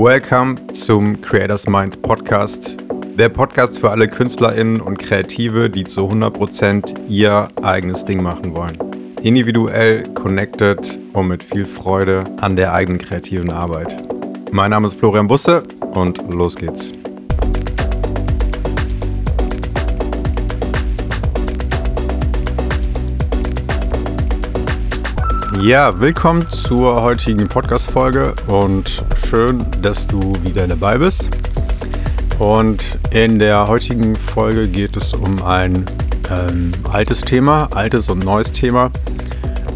Welcome zum Creators Mind Podcast. Der Podcast für alle KünstlerInnen und Kreative, die zu 100% ihr eigenes Ding machen wollen. Individuell, connected und mit viel Freude an der eigenen kreativen Arbeit. Mein Name ist Florian Busse und los geht's. Ja, willkommen zur heutigen Podcast-Folge und schön, dass du wieder dabei bist. Und in der heutigen Folge geht es um ein ähm, altes Thema, altes und neues Thema,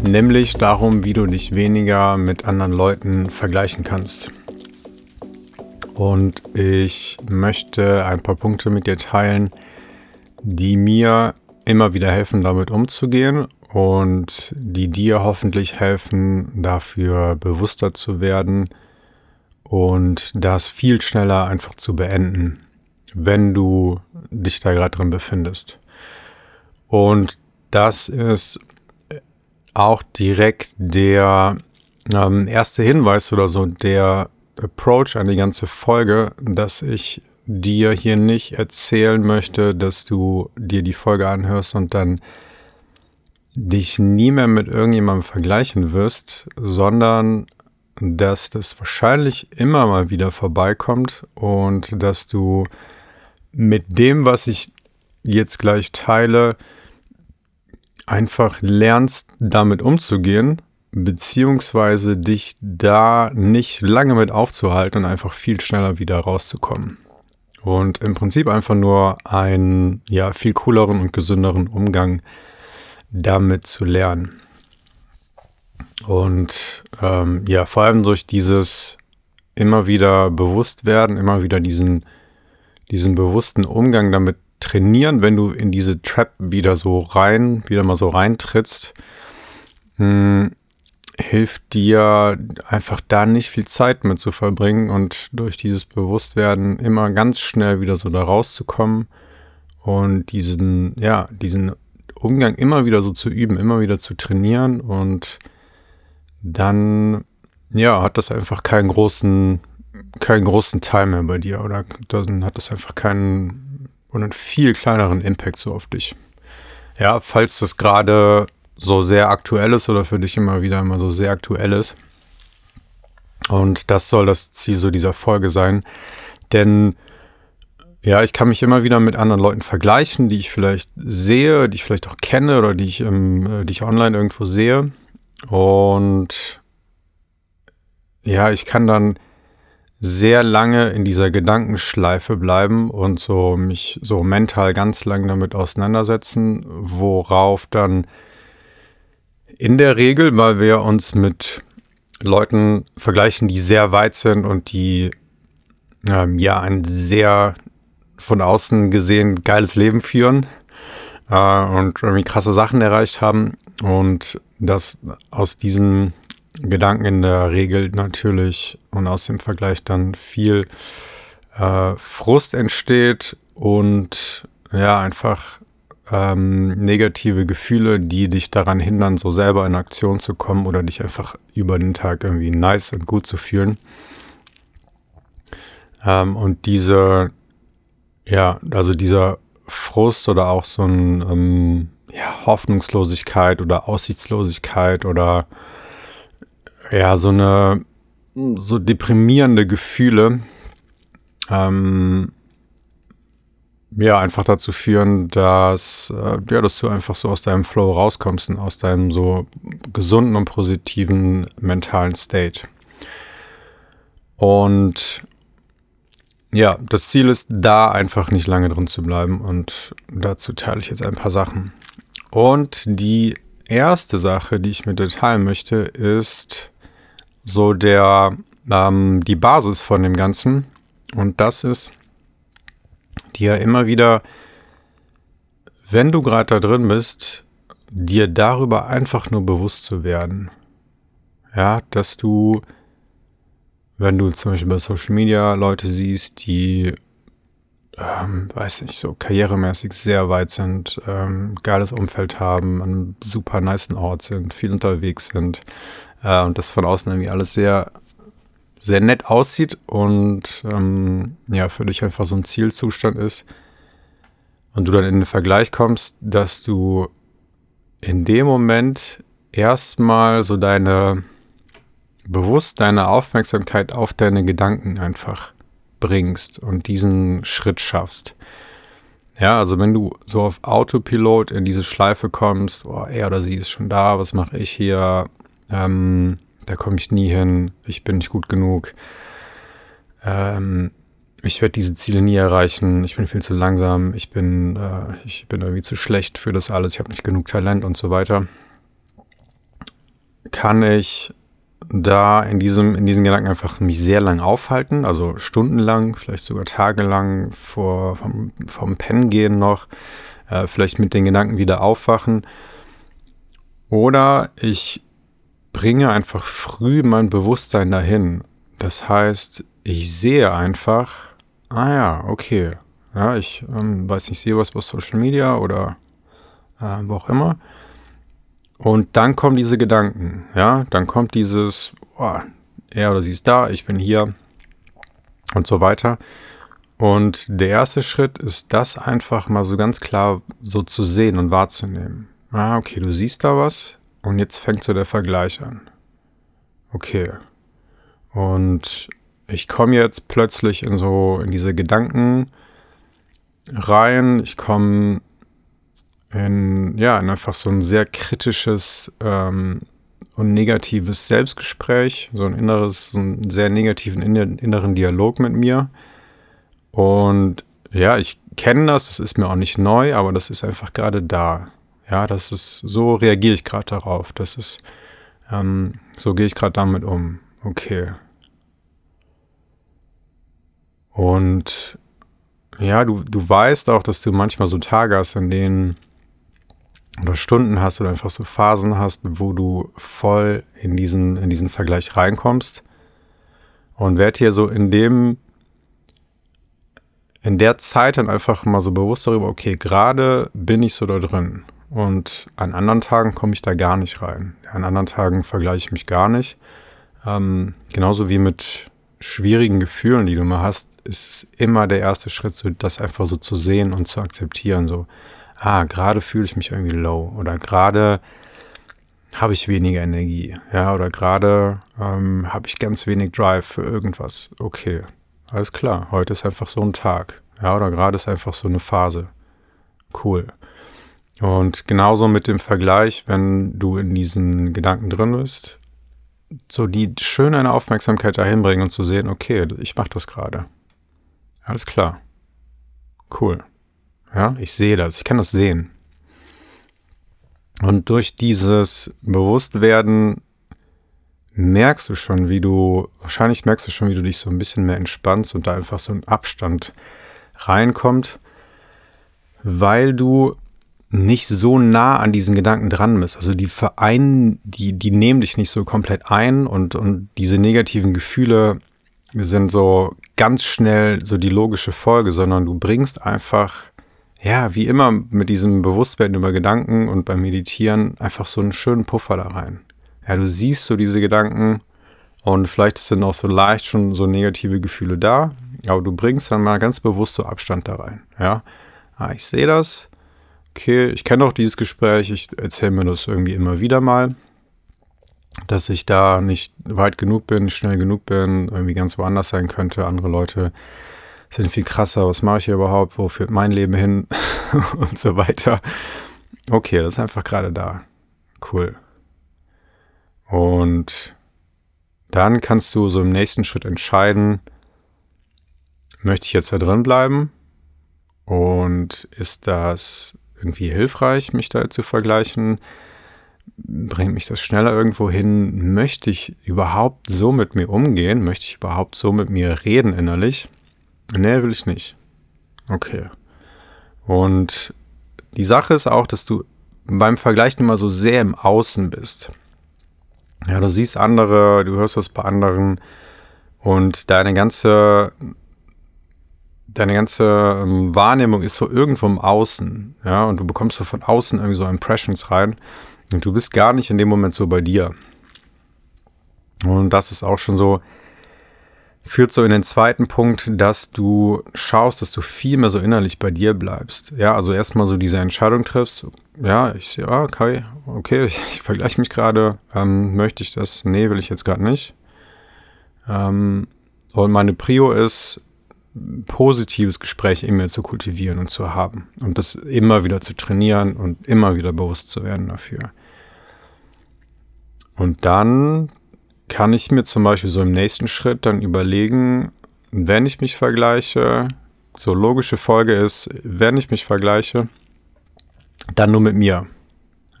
nämlich darum, wie du dich weniger mit anderen Leuten vergleichen kannst. Und ich möchte ein paar Punkte mit dir teilen, die mir immer wieder helfen, damit umzugehen und die dir hoffentlich helfen, dafür bewusster zu werden und das viel schneller einfach zu beenden, wenn du dich da gerade drin befindest. Und das ist auch direkt der ähm, erste Hinweis oder so, der Approach an die ganze Folge, dass ich dir hier nicht erzählen möchte, dass du dir die Folge anhörst und dann dich nie mehr mit irgendjemandem vergleichen wirst, sondern dass das wahrscheinlich immer mal wieder vorbeikommt und dass du mit dem, was ich jetzt gleich teile, einfach lernst, damit umzugehen, beziehungsweise dich da nicht lange mit aufzuhalten und einfach viel schneller wieder rauszukommen. Und im Prinzip einfach nur einen ja, viel cooleren und gesünderen Umgang damit zu lernen. Und ähm, ja, vor allem durch dieses immer wieder bewusst werden, immer wieder diesen, diesen bewussten Umgang damit trainieren, wenn du in diese Trap wieder so rein, wieder mal so reintrittst, mh, hm, hilft dir einfach da nicht viel Zeit mit zu verbringen und durch dieses Bewusstwerden immer ganz schnell wieder so da rauszukommen und diesen, ja, diesen Umgang immer wieder so zu üben, immer wieder zu trainieren und dann, ja, hat das einfach keinen großen, keinen großen Teil mehr bei dir oder dann hat das einfach keinen oder einen viel kleineren Impact so auf dich. Ja, falls das gerade so sehr aktuell ist oder für dich immer wieder immer so sehr aktuell ist. Und das soll das Ziel so dieser Folge sein. Denn ja, ich kann mich immer wieder mit anderen Leuten vergleichen, die ich vielleicht sehe, die ich vielleicht auch kenne oder die ich, ähm, die ich online irgendwo sehe. Und ja, ich kann dann sehr lange in dieser Gedankenschleife bleiben und so mich so mental ganz lang damit auseinandersetzen, worauf dann in der Regel, weil wir uns mit Leuten vergleichen, die sehr weit sind und die ähm, ja ein sehr von außen gesehen geiles Leben führen äh, und irgendwie krasse Sachen erreicht haben und dass aus diesen Gedanken in der Regel natürlich und aus dem Vergleich dann viel äh, Frust entsteht und ja, einfach ähm, negative Gefühle, die dich daran hindern, so selber in Aktion zu kommen oder dich einfach über den Tag irgendwie nice und gut zu fühlen. Ähm, und diese ja, also dieser Frust oder auch so ein ähm, ja, Hoffnungslosigkeit oder Aussichtslosigkeit oder ja, so eine so deprimierende Gefühle, ähm, ja, einfach dazu führen, dass, äh, ja, dass du einfach so aus deinem Flow rauskommst und aus deinem so gesunden und positiven mentalen State. Und ja, das Ziel ist, da einfach nicht lange drin zu bleiben und dazu teile ich jetzt ein paar Sachen. Und die erste Sache, die ich mit dir teilen möchte, ist so der, ähm, die Basis von dem Ganzen. Und das ist, dir immer wieder, wenn du gerade da drin bist, dir darüber einfach nur bewusst zu werden. Ja, dass du wenn du zum Beispiel bei Social Media Leute siehst, die, ähm, weiß nicht, so karrieremäßig sehr weit sind, ähm, geiles Umfeld haben, an super niceen Ort sind, viel unterwegs sind äh, und das von außen irgendwie alles sehr, sehr nett aussieht und ähm, ja, für dich einfach so ein Zielzustand ist und du dann in den Vergleich kommst, dass du in dem Moment erstmal so deine bewusst deine Aufmerksamkeit auf deine Gedanken einfach bringst und diesen Schritt schaffst. Ja, also wenn du so auf Autopilot in diese Schleife kommst, oh, er oder sie ist schon da, was mache ich hier? Ähm, da komme ich nie hin, ich bin nicht gut genug. Ähm, ich werde diese Ziele nie erreichen, ich bin viel zu langsam, ich bin, äh, ich bin irgendwie zu schlecht für das alles, ich habe nicht genug Talent und so weiter. Kann ich da in diesem, in diesen Gedanken einfach mich sehr lang aufhalten, also stundenlang, vielleicht sogar tagelang vor, vom, vom Pennen gehen noch, äh, vielleicht mit den Gedanken wieder aufwachen. Oder ich bringe einfach früh mein Bewusstsein dahin. Das heißt, ich sehe einfach, ah ja, okay, ja, ich ähm, weiß nicht, sehe was bei Social Media oder äh, wo auch immer und dann kommen diese Gedanken, ja, dann kommt dieses, oh, er oder sie ist da, ich bin hier und so weiter. Und der erste Schritt ist das einfach mal so ganz klar so zu sehen und wahrzunehmen. Ah, okay, du siehst da was und jetzt fängt so der Vergleich an. Okay. Und ich komme jetzt plötzlich in so in diese Gedanken rein. Ich komme in, ja, in einfach so ein sehr kritisches ähm, und negatives Selbstgespräch, so ein inneres, so einen sehr negativen inneren Dialog mit mir. Und ja, ich kenne das, das ist mir auch nicht neu, aber das ist einfach gerade da. Ja, das ist, so reagiere ich gerade darauf. Das ist, ähm, so gehe ich gerade damit um. Okay. Und ja, du, du weißt auch, dass du manchmal so Tage hast, in denen oder Stunden hast oder einfach so Phasen hast, wo du voll in diesen, in diesen Vergleich reinkommst. Und werd hier so in dem, in der Zeit dann einfach mal so bewusst darüber, okay, gerade bin ich so da drin. Und an anderen Tagen komme ich da gar nicht rein. An anderen Tagen vergleiche ich mich gar nicht. Ähm, genauso wie mit schwierigen Gefühlen, die du mal hast, ist es immer der erste Schritt, so das einfach so zu sehen und zu akzeptieren. So, ah, gerade fühle ich mich irgendwie low oder gerade habe ich weniger Energie, ja, oder gerade ähm, habe ich ganz wenig Drive für irgendwas. Okay, alles klar, heute ist einfach so ein Tag, ja, oder gerade ist einfach so eine Phase. Cool. Und genauso mit dem Vergleich, wenn du in diesen Gedanken drin bist, so die schön eine Aufmerksamkeit dahin bringen und zu sehen, okay, ich mache das gerade. Alles klar. Cool. Ja, ich sehe das, ich kann das sehen. Und durch dieses Bewusstwerden merkst du schon, wie du, wahrscheinlich merkst du schon, wie du dich so ein bisschen mehr entspannst und da einfach so ein Abstand reinkommt, weil du nicht so nah an diesen Gedanken dran bist. Also die vereinen, die, die nehmen dich nicht so komplett ein und, und diese negativen Gefühle sind so ganz schnell so die logische Folge, sondern du bringst einfach ja, wie immer mit diesem Bewusstwerden über Gedanken und beim Meditieren einfach so einen schönen Puffer da rein. Ja, du siehst so diese Gedanken und vielleicht sind auch so leicht schon so negative Gefühle da, aber du bringst dann mal ganz bewusst so Abstand da rein. Ja, ah, ich sehe das. Okay, ich kenne auch dieses Gespräch, ich erzähle mir das irgendwie immer wieder mal, dass ich da nicht weit genug bin, schnell genug bin, irgendwie ganz woanders sein könnte, andere Leute sind viel krasser, was mache ich hier überhaupt, wo führt mein Leben hin und so weiter. Okay, das ist einfach gerade da. Cool. Und dann kannst du so im nächsten Schritt entscheiden, möchte ich jetzt da drin bleiben? Und ist das irgendwie hilfreich, mich da zu vergleichen? Bringt mich das schneller irgendwo hin? Möchte ich überhaupt so mit mir umgehen? Möchte ich überhaupt so mit mir reden innerlich? Nee, will ich nicht. Okay. Und die Sache ist auch, dass du beim Vergleichen immer so sehr im Außen bist. Ja, du siehst andere, du hörst was bei anderen und deine ganze, deine ganze ähm, Wahrnehmung ist so irgendwo im Außen. Ja, und du bekommst so von außen irgendwie so Impressions rein und du bist gar nicht in dem Moment so bei dir. Und das ist auch schon so führt so in den zweiten Punkt, dass du schaust, dass du viel mehr so innerlich bei dir bleibst. Ja, also erstmal so diese Entscheidung triffst. Ja, ich sehe, ah, okay, okay, ich, ich vergleiche mich gerade. Ähm, möchte ich das? Nee, will ich jetzt gerade nicht. Ähm, und meine Prio ist, positives Gespräch in mir zu kultivieren und zu haben. Und das immer wieder zu trainieren und immer wieder bewusst zu werden dafür. Und dann kann ich mir zum Beispiel so im nächsten Schritt dann überlegen, wenn ich mich vergleiche, so logische Folge ist, wenn ich mich vergleiche, dann nur mit mir.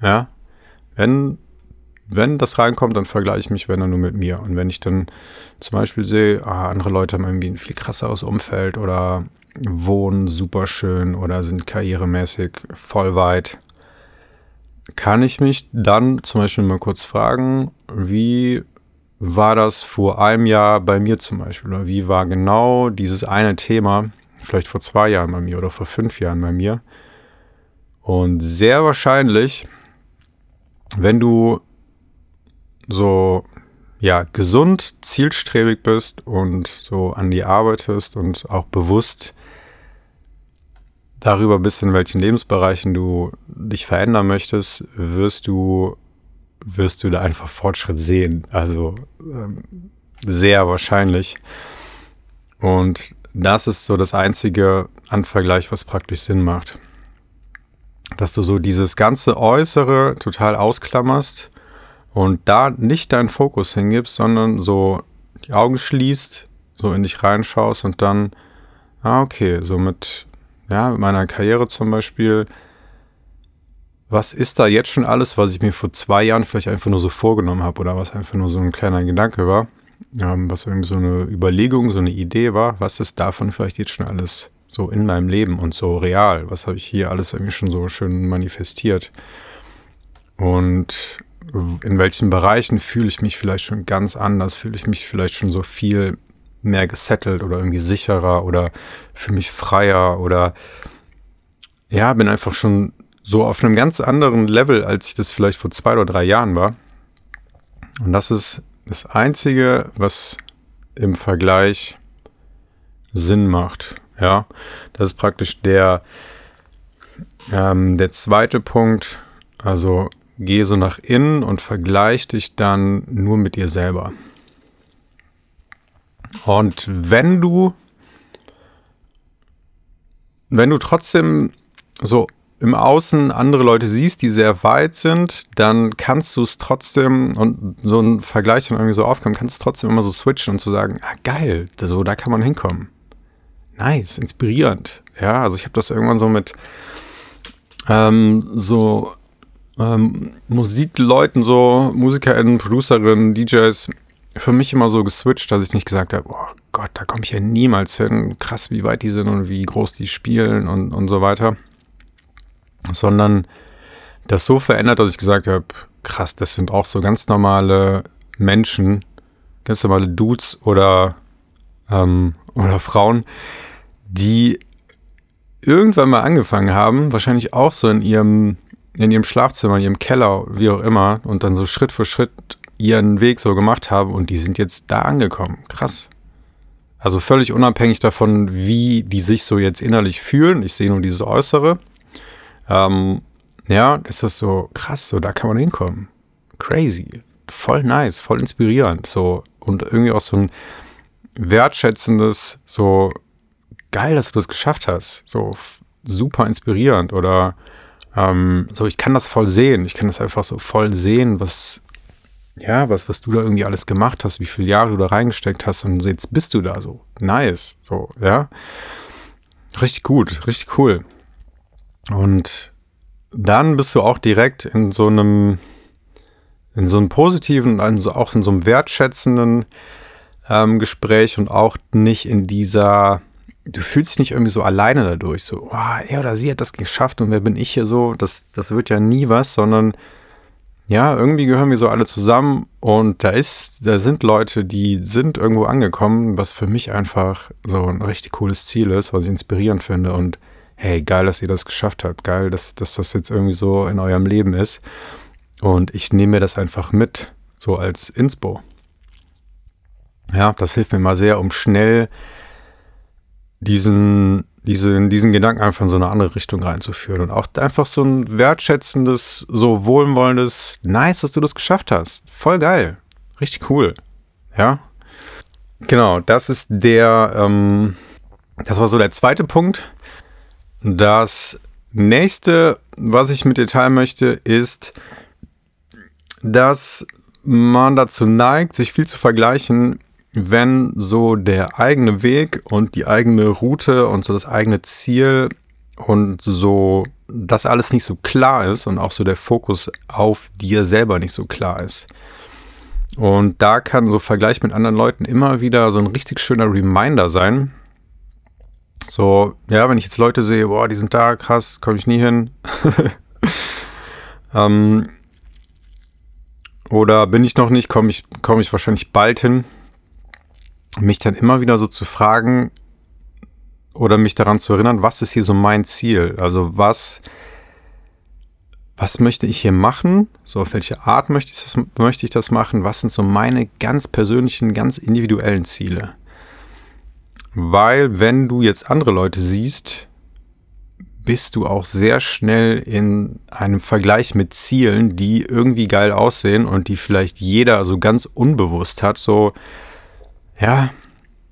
Ja, wenn, wenn das reinkommt, dann vergleiche ich mich, wenn dann nur mit mir. Und wenn ich dann zum Beispiel sehe, ah, andere Leute haben irgendwie ein viel krasseres Umfeld oder wohnen super schön oder sind karrieremäßig voll weit, kann ich mich dann zum Beispiel mal kurz fragen, wie war das vor einem Jahr bei mir zum Beispiel? Oder wie war genau dieses eine Thema, vielleicht vor zwei Jahren bei mir oder vor fünf Jahren bei mir? Und sehr wahrscheinlich, wenn du so ja, gesund, zielstrebig bist und so an die arbeitest und auch bewusst darüber bist, in welchen Lebensbereichen du dich verändern möchtest, wirst du wirst du da einfach Fortschritt sehen. Also ähm, sehr wahrscheinlich. Und das ist so das einzige an Vergleich, was praktisch Sinn macht. Dass du so dieses ganze Äußere total ausklammerst und da nicht deinen Fokus hingibst, sondern so die Augen schließt, so in dich reinschaust und dann, ah, okay, so mit, ja, mit meiner Karriere zum Beispiel, was ist da jetzt schon alles, was ich mir vor zwei Jahren vielleicht einfach nur so vorgenommen habe oder was einfach nur so ein kleiner Gedanke war, ähm, was irgendwie so eine Überlegung, so eine Idee war, was ist davon vielleicht jetzt schon alles so in meinem Leben und so real, was habe ich hier alles irgendwie schon so schön manifestiert? Und in welchen Bereichen fühle ich mich vielleicht schon ganz anders, fühle ich mich vielleicht schon so viel mehr gesettelt oder irgendwie sicherer oder fühle mich freier oder ja, bin einfach schon so auf einem ganz anderen Level, als ich das vielleicht vor zwei oder drei Jahren war. Und das ist das Einzige, was im Vergleich Sinn macht. Ja, das ist praktisch der, ähm, der zweite Punkt. Also geh so nach innen und vergleich dich dann nur mit dir selber. Und wenn du, wenn du trotzdem so im Außen andere Leute siehst, die sehr weit sind, dann kannst du es trotzdem, und so ein Vergleich dann irgendwie so aufkommt, kannst du trotzdem immer so switchen und zu sagen, ah geil, so da kann man hinkommen. Nice, inspirierend. Ja, also ich habe das irgendwann so mit ähm, so ähm, Musikleuten, so MusikerInnen, ProducerInnen, DJs, für mich immer so geswitcht, dass ich nicht gesagt habe, oh Gott, da komme ich ja niemals hin. Krass, wie weit die sind und wie groß die spielen und, und so weiter sondern das so verändert, dass ich gesagt habe, krass, das sind auch so ganz normale Menschen, ganz normale Dudes oder, ähm, oder Frauen, die irgendwann mal angefangen haben, wahrscheinlich auch so in ihrem, in ihrem Schlafzimmer, in ihrem Keller, wie auch immer, und dann so Schritt für Schritt ihren Weg so gemacht haben und die sind jetzt da angekommen. Krass. Also völlig unabhängig davon, wie die sich so jetzt innerlich fühlen. Ich sehe nur dieses Äußere. Ähm, ja, ist das so krass, so da kann man hinkommen. Crazy. Voll nice, voll inspirierend. So und irgendwie auch so ein wertschätzendes, so geil, dass du das geschafft hast. So super inspirierend oder ähm, so, ich kann das voll sehen. Ich kann das einfach so voll sehen, was, ja, was, was du da irgendwie alles gemacht hast, wie viele Jahre du da reingesteckt hast und jetzt bist du da so. Nice. So, ja. Richtig gut, richtig cool. Und dann bist du auch direkt in so einem, in so einem positiven, also auch in so einem wertschätzenden ähm, Gespräch und auch nicht in dieser, du fühlst dich nicht irgendwie so alleine dadurch, so, oh, er oder sie hat das geschafft und wer bin ich hier so, das, das wird ja nie was, sondern ja, irgendwie gehören wir so alle zusammen und da ist, da sind Leute, die sind irgendwo angekommen, was für mich einfach so ein richtig cooles Ziel ist, was ich inspirierend finde und hey, geil, dass ihr das geschafft habt, geil, dass, dass das jetzt irgendwie so in eurem Leben ist. Und ich nehme mir das einfach mit, so als Inspo. Ja, das hilft mir mal sehr, um schnell diesen, diesen, diesen Gedanken einfach in so eine andere Richtung reinzuführen. Und auch einfach so ein wertschätzendes, so wohlwollendes, nice, dass du das geschafft hast. Voll geil. Richtig cool. Ja. Genau, das ist der, ähm, das war so der zweite Punkt. Das nächste, was ich mit dir teilen möchte, ist, dass man dazu neigt, sich viel zu vergleichen, wenn so der eigene Weg und die eigene Route und so das eigene Ziel und so das alles nicht so klar ist und auch so der Fokus auf dir selber nicht so klar ist. Und da kann so Vergleich mit anderen Leuten immer wieder so ein richtig schöner Reminder sein. So, ja, wenn ich jetzt Leute sehe, boah, die sind da, krass, komme ich nie hin. ähm, oder bin ich noch nicht, komme ich, komm ich wahrscheinlich bald hin mich dann immer wieder so zu fragen oder mich daran zu erinnern, was ist hier so mein Ziel? Also was, was möchte ich hier machen? So auf welche Art möchte ich, das, möchte ich das machen? Was sind so meine ganz persönlichen, ganz individuellen Ziele? Weil wenn du jetzt andere Leute siehst, bist du auch sehr schnell in einem Vergleich mit Zielen, die irgendwie geil aussehen und die vielleicht jeder so ganz unbewusst hat. So, ja,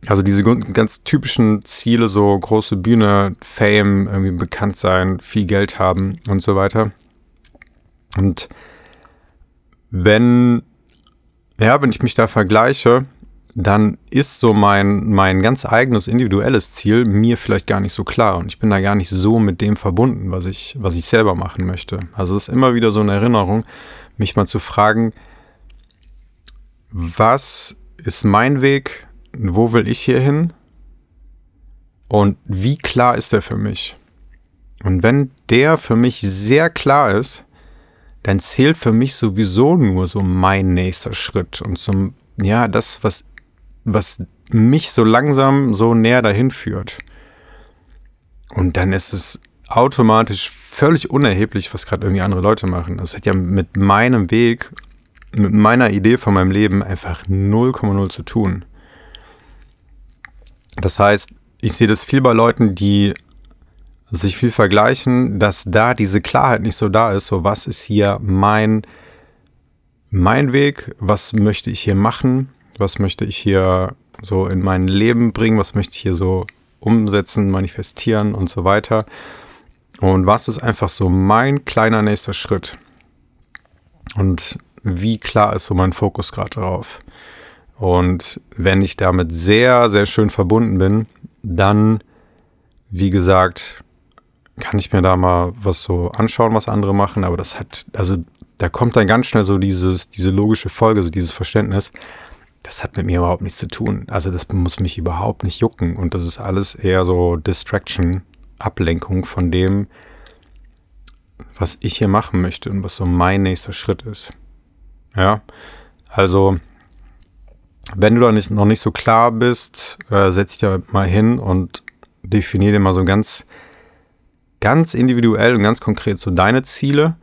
also diese ganz typischen Ziele, so große Bühne, Fame, irgendwie bekannt sein, viel Geld haben und so weiter. Und wenn, ja, wenn ich mich da vergleiche, dann ist so mein, mein ganz eigenes individuelles Ziel mir vielleicht gar nicht so klar und ich bin da gar nicht so mit dem verbunden, was ich, was ich selber machen möchte. Also es ist immer wieder so eine Erinnerung, mich mal zu fragen, was ist mein Weg? Wo will ich hier hin? Und wie klar ist der für mich? Und wenn der für mich sehr klar ist, dann zählt für mich sowieso nur so mein nächster Schritt und so, ja, das, was, was mich so langsam so näher dahin führt. Und dann ist es automatisch völlig unerheblich, was gerade irgendwie andere Leute machen. Das hat ja mit meinem Weg mit meiner Idee von meinem Leben einfach 0,0 zu tun. Das heißt, ich sehe das viel bei Leuten, die sich viel vergleichen, dass da diese Klarheit nicht so da ist. So, was ist hier mein, mein Weg? Was möchte ich hier machen? Was möchte ich hier so in mein Leben bringen? Was möchte ich hier so umsetzen, manifestieren und so weiter? Und was ist einfach so mein kleiner nächster Schritt? Und wie klar ist so mein Fokus gerade drauf. Und wenn ich damit sehr, sehr schön verbunden bin, dann, wie gesagt, kann ich mir da mal was so anschauen, was andere machen, aber das hat, also da kommt dann ganz schnell so dieses, diese logische Folge, so dieses Verständnis, das hat mit mir überhaupt nichts zu tun. Also das muss mich überhaupt nicht jucken und das ist alles eher so Distraction, Ablenkung von dem, was ich hier machen möchte und was so mein nächster Schritt ist. Ja, also wenn du da nicht, noch nicht so klar bist, äh, setz dich da mal hin und definiere dir mal so ganz, ganz individuell und ganz konkret so deine Ziele.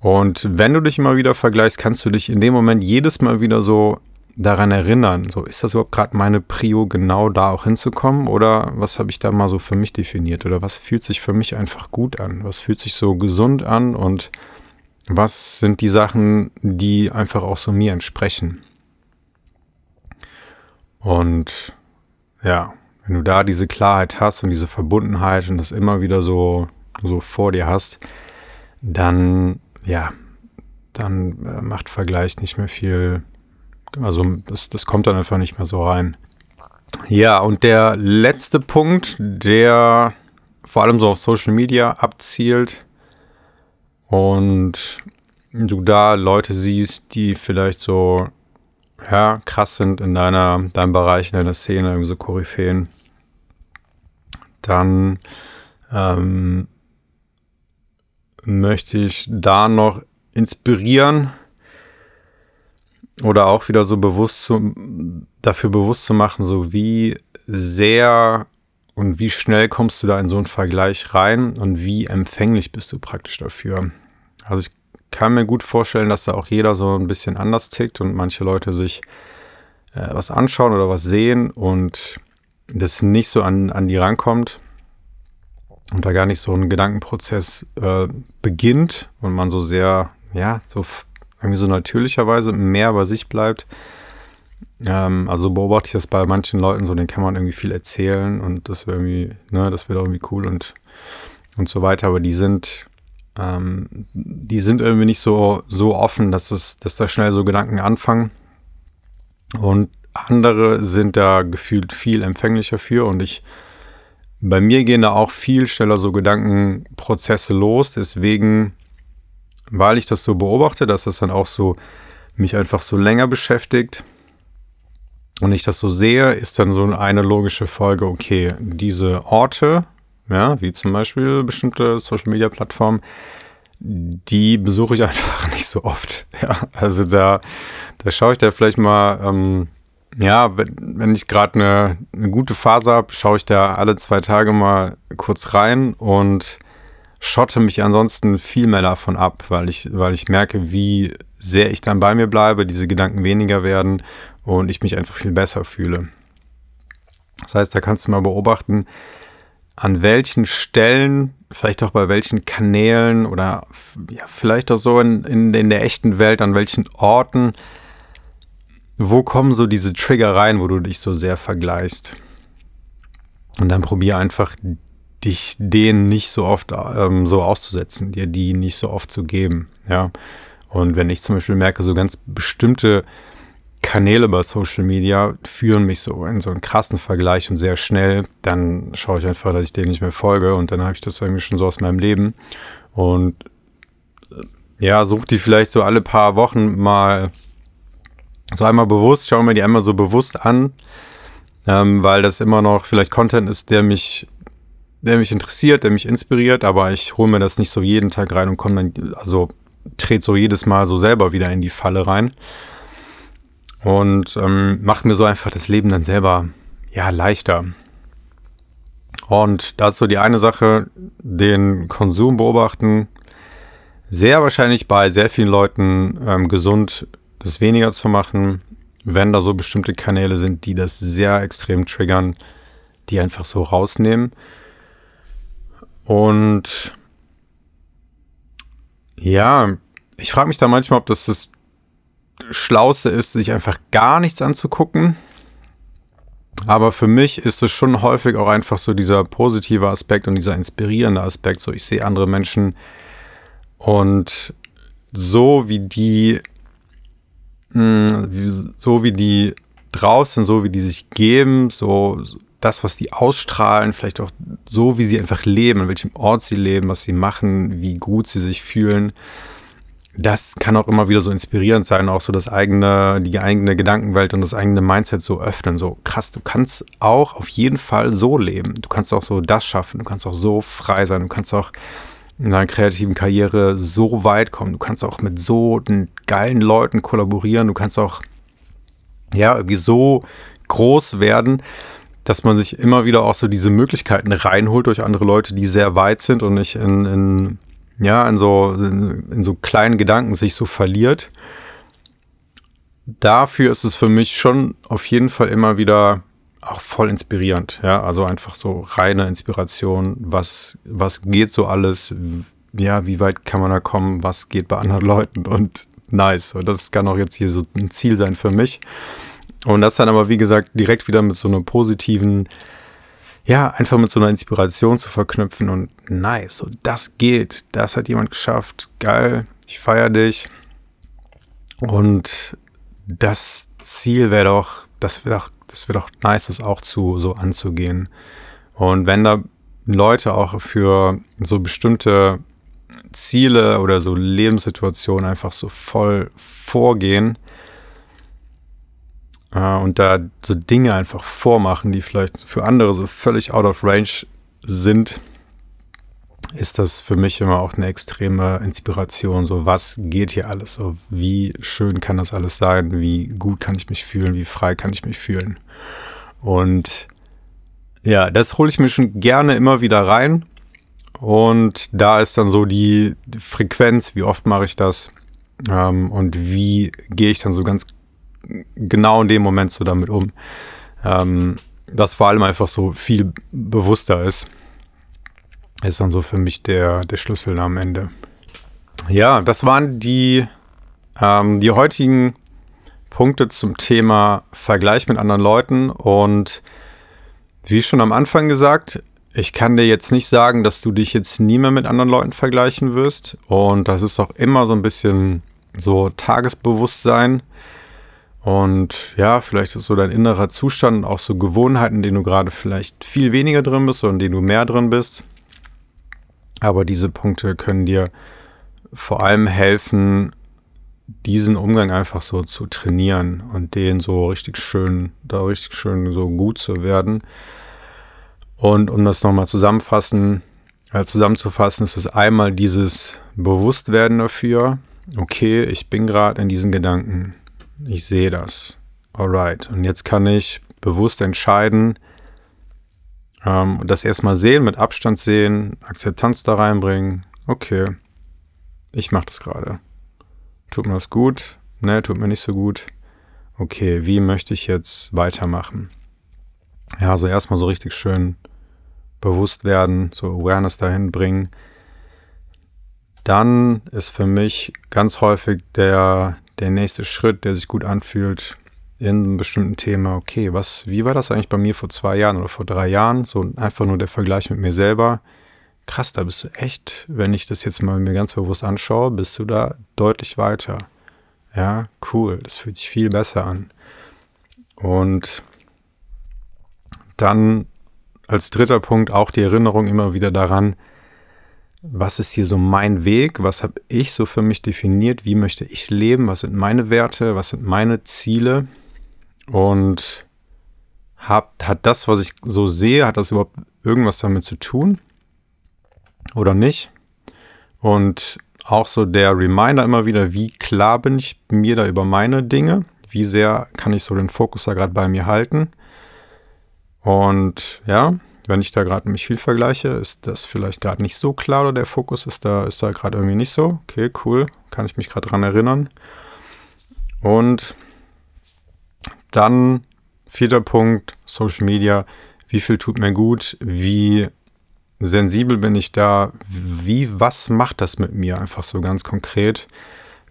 Und wenn du dich immer wieder vergleichst, kannst du dich in dem Moment jedes Mal wieder so daran erinnern. So, ist das überhaupt gerade meine Prio, genau da auch hinzukommen? Oder was habe ich da mal so für mich definiert? Oder was fühlt sich für mich einfach gut an? Was fühlt sich so gesund an und was sind die Sachen, die einfach auch so mir entsprechen? Und ja, wenn du da diese Klarheit hast und diese Verbundenheit und das immer wieder so, so vor dir hast, dann, ja, dann äh, macht Vergleich nicht mehr viel, also das, das kommt dann einfach nicht mehr so rein. Ja, und der letzte Punkt, der vor allem so auf Social Media abzielt, und du da Leute siehst, die vielleicht so ja, krass sind in deiner, deinem Bereich, in deiner Szene, irgendwie so Koryphäen, dann ähm, möchte ich da noch inspirieren oder auch wieder so bewusst zu, dafür bewusst zu machen, so wie sehr und wie schnell kommst du da in so einen Vergleich rein und wie empfänglich bist du praktisch dafür? Also ich kann mir gut vorstellen, dass da auch jeder so ein bisschen anders tickt und manche Leute sich äh, was anschauen oder was sehen und das nicht so an, an die rankommt und da gar nicht so ein Gedankenprozess äh, beginnt und man so sehr, ja, so irgendwie so natürlicherweise mehr bei sich bleibt. Ähm, also beobachte ich das bei manchen Leuten so, denen kann man irgendwie viel erzählen und das wäre irgendwie, ne, das wäre irgendwie cool und, und so weiter, aber die sind, ähm, die sind irgendwie nicht so, so offen, dass, es, dass da schnell so Gedanken anfangen. Und andere sind da gefühlt viel empfänglicher für und ich, bei mir gehen da auch viel schneller so Gedankenprozesse los. Deswegen, weil ich das so beobachte, dass das dann auch so mich einfach so länger beschäftigt und ich das so sehe, ist dann so eine logische Folge, okay, diese Orte, ja, wie zum Beispiel bestimmte Social Media Plattformen, die besuche ich einfach nicht so oft. Ja, also da, da schaue ich da vielleicht mal, ähm, ja, wenn, wenn ich gerade eine, eine gute Phase habe, schaue ich da alle zwei Tage mal kurz rein und schotte mich ansonsten viel mehr davon ab, weil ich, weil ich merke, wie sehr ich dann bei mir bleibe, diese Gedanken weniger werden und ich mich einfach viel besser fühle. Das heißt, da kannst du mal beobachten, an welchen Stellen, vielleicht auch bei welchen Kanälen oder ja, vielleicht auch so in, in, in der echten Welt, an welchen Orten, wo kommen so diese Trigger rein, wo du dich so sehr vergleichst. Und dann probier einfach, dich denen nicht so oft ähm, so auszusetzen, dir die nicht so oft zu geben. Ja. Und wenn ich zum Beispiel merke, so ganz bestimmte Kanäle bei Social Media führen mich so in so einen krassen Vergleich und sehr schnell, dann schaue ich einfach, dass ich denen nicht mehr folge und dann habe ich das irgendwie schon so aus meinem Leben. Und äh, ja, such die vielleicht so alle paar Wochen mal so einmal bewusst, schaue mir die einmal so bewusst an, ähm, weil das immer noch vielleicht Content ist, der mich, der mich interessiert, der mich inspiriert, aber ich hole mir das nicht so jeden Tag rein und komme dann, also trete so jedes Mal so selber wieder in die Falle rein und ähm, macht mir so einfach das Leben dann selber ja leichter. Und das ist so die eine Sache, den Konsum beobachten. Sehr wahrscheinlich bei sehr vielen Leuten ähm, gesund, das weniger zu machen, wenn da so bestimmte Kanäle sind, die das sehr extrem triggern, die einfach so rausnehmen. Und ja, ich frage mich da manchmal, ob das das Schlauste ist, sich einfach gar nichts anzugucken. Aber für mich ist es schon häufig auch einfach so dieser positive Aspekt und dieser inspirierende Aspekt. So, ich sehe andere Menschen und so wie die, so wie die drauf sind, so wie die sich geben, so das, was die ausstrahlen, vielleicht auch so, wie sie einfach leben, an welchem Ort sie leben, was sie machen, wie gut sie sich fühlen das kann auch immer wieder so inspirierend sein, auch so das eigene, die eigene Gedankenwelt und das eigene Mindset so öffnen. So krass, du kannst auch auf jeden Fall so leben. Du kannst auch so das schaffen. Du kannst auch so frei sein. Du kannst auch in deiner kreativen Karriere so weit kommen. Du kannst auch mit so geilen Leuten kollaborieren. Du kannst auch, ja, irgendwie so groß werden, dass man sich immer wieder auch so diese Möglichkeiten reinholt durch andere Leute, die sehr weit sind und nicht in, in ja, in so, in so kleinen Gedanken sich so verliert. Dafür ist es für mich schon auf jeden Fall immer wieder auch voll inspirierend. Ja, also einfach so reine Inspiration. Was, was geht so alles? Ja, wie weit kann man da kommen? Was geht bei anderen Leuten? Und nice. Und das kann auch jetzt hier so ein Ziel sein für mich. Und das dann aber, wie gesagt, direkt wieder mit so einer positiven ja, einfach mit so einer Inspiration zu verknüpfen und nice, so das geht, das hat jemand geschafft, geil, ich feiere dich. Und das Ziel wäre doch, das wäre doch, das wäre doch nice, das auch zu so anzugehen. Und wenn da Leute auch für so bestimmte Ziele oder so Lebenssituationen einfach so voll vorgehen, äh, und da so Dinge einfach vormachen, die vielleicht für andere so völlig out of range sind, ist das für mich immer auch eine extreme Inspiration. So, was geht hier alles? So, wie schön kann das alles sein? Wie gut kann ich mich fühlen? Wie frei kann ich mich fühlen? Und ja, das hole ich mir schon gerne immer wieder rein. Und da ist dann so die, Frequenz, wie oft mache ich das ähm, und wie gehe ich dann so ganz genau in dem Moment so damit um. Ähm, das vor allem einfach so viel bewusster ist. Ist dann so für mich der, der Schlüssel am Ende. Ja, das waren die, ähm, die heutigen Punkte zum Thema Vergleich mit anderen Leuten. Und wie schon am Anfang gesagt, ich kann dir jetzt nicht sagen, dass du dich jetzt nie mehr mit anderen Leuten vergleichen wirst. Und das ist auch immer so ein bisschen so Tagesbewusstsein. Und ja, vielleicht ist so dein innerer Zustand, auch so Gewohnheiten, in denen du gerade vielleicht viel weniger drin bist oder in denen du mehr drin bist. Aber diese Punkte können dir vor allem helfen, diesen Umgang einfach so zu trainieren und den so richtig schön, da richtig schön so gut zu werden. Und um das nochmal zusammenfassen, äh, zusammenzufassen, ist es einmal dieses Bewusstwerden dafür, okay, ich bin gerade in diesen Gedanken, ich sehe das, alright. Und jetzt kann ich bewusst entscheiden, ähm, das erstmal sehen, mit Abstand sehen, Akzeptanz da reinbringen, okay, ich mache das gerade. Tut mir das gut? Ne, tut mir nicht so gut. Okay, wie möchte ich jetzt weitermachen? Ja, also erstmal so richtig schön bewusst werden, so Awareness dahin bringen. Dann ist für mich ganz häufig der, der nächste Schritt, der sich gut anfühlt, in einem bestimmten Thema, okay, was, wie war das eigentlich bei mir vor zwei Jahren oder vor drei Jahren? So einfach nur der Vergleich mit mir selber krass, da bist du echt, wenn ich das jetzt mal mir ganz bewusst anschaue, bist du da deutlich weiter. Ja, cool, das fühlt sich viel besser an. Und dann als dritter Punkt auch die Erinnerung immer wieder daran, was ist hier so mein Weg, was habe ich so für mich definiert, wie möchte ich leben, was sind meine Werte, was sind meine Ziele und hat, hat das, was ich so sehe, hat das überhaupt irgendwas damit zu tun? oder nicht. Und auch so der Reminder immer wieder, wie klar bin ich mir da über meine Dinge, wie sehr kann ich so den Fokus da gerade bei mir halten. Und ja, wenn ich da gerade mich viel vergleiche, ist das vielleicht gerade nicht so klar oder der Fokus ist da, ist da gerade irgendwie nicht so. Okay, cool, kann ich mich gerade dran erinnern. Und dann vierter Punkt, Social Media. Wie viel tut mir gut? Wie sensibel bin ich da? Wie, was macht das mit mir einfach so ganz konkret?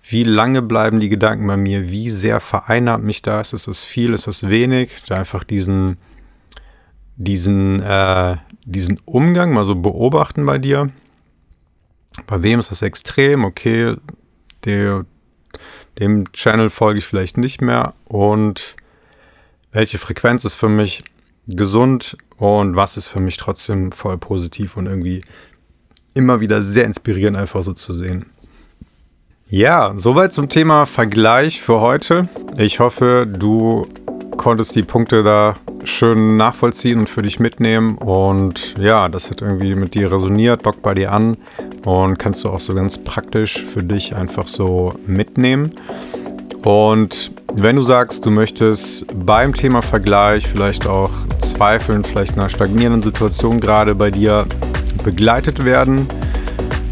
Wie lange bleiben die Gedanken bei mir? Wie sehr vereinnahmt mich das? Ist es viel? Ist es wenig? Da einfach diesen, diesen, äh, diesen Umgang mal so beobachten bei dir. Bei wem ist das extrem? Okay, der, dem Channel folge ich vielleicht nicht mehr. Und welche Frequenz ist für mich gesund und was ist für mich trotzdem voll positiv und irgendwie immer wieder sehr inspirierend einfach so zu sehen. Ja, soweit zum Thema Vergleich für heute. Ich hoffe, du konntest die Punkte da schön nachvollziehen und für dich mitnehmen. Und ja, das hat irgendwie mit dir resoniert, dockt bei dir an und kannst du auch so ganz praktisch für dich einfach so mitnehmen. Und wenn du sagst, du möchtest beim Thema Vergleich vielleicht auch Zweifeln, vielleicht einer stagnierenden Situation gerade bei dir begleitet werden,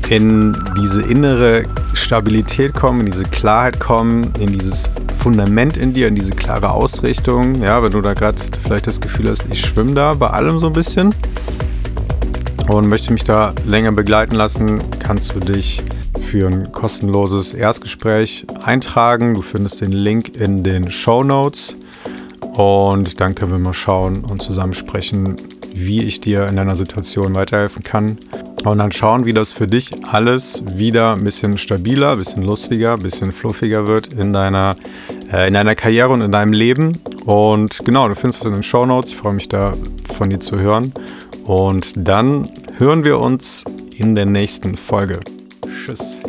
in diese innere Stabilität kommen, in diese Klarheit kommen, in dieses Fundament in dir, in diese klare Ausrichtung. Ja, wenn du da gerade vielleicht das Gefühl hast, ich schwimme da bei allem so ein bisschen und möchte mich da länger begleiten lassen, kannst du dich für ein kostenloses Erstgespräch eintragen. Du findest den Link in den Show Notes. Und dann können wir mal schauen und zusammen sprechen, wie ich dir in deiner Situation weiterhelfen kann. Und dann schauen, wie das für dich alles wieder ein bisschen stabiler, ein bisschen lustiger, ein bisschen fluffiger wird in deiner, äh, in deiner Karriere und in deinem Leben. Und genau, du findest es in den Show Notes. Ich freue mich da von dir zu hören. Und dann hören wir uns in der nächsten Folge. Tschüss.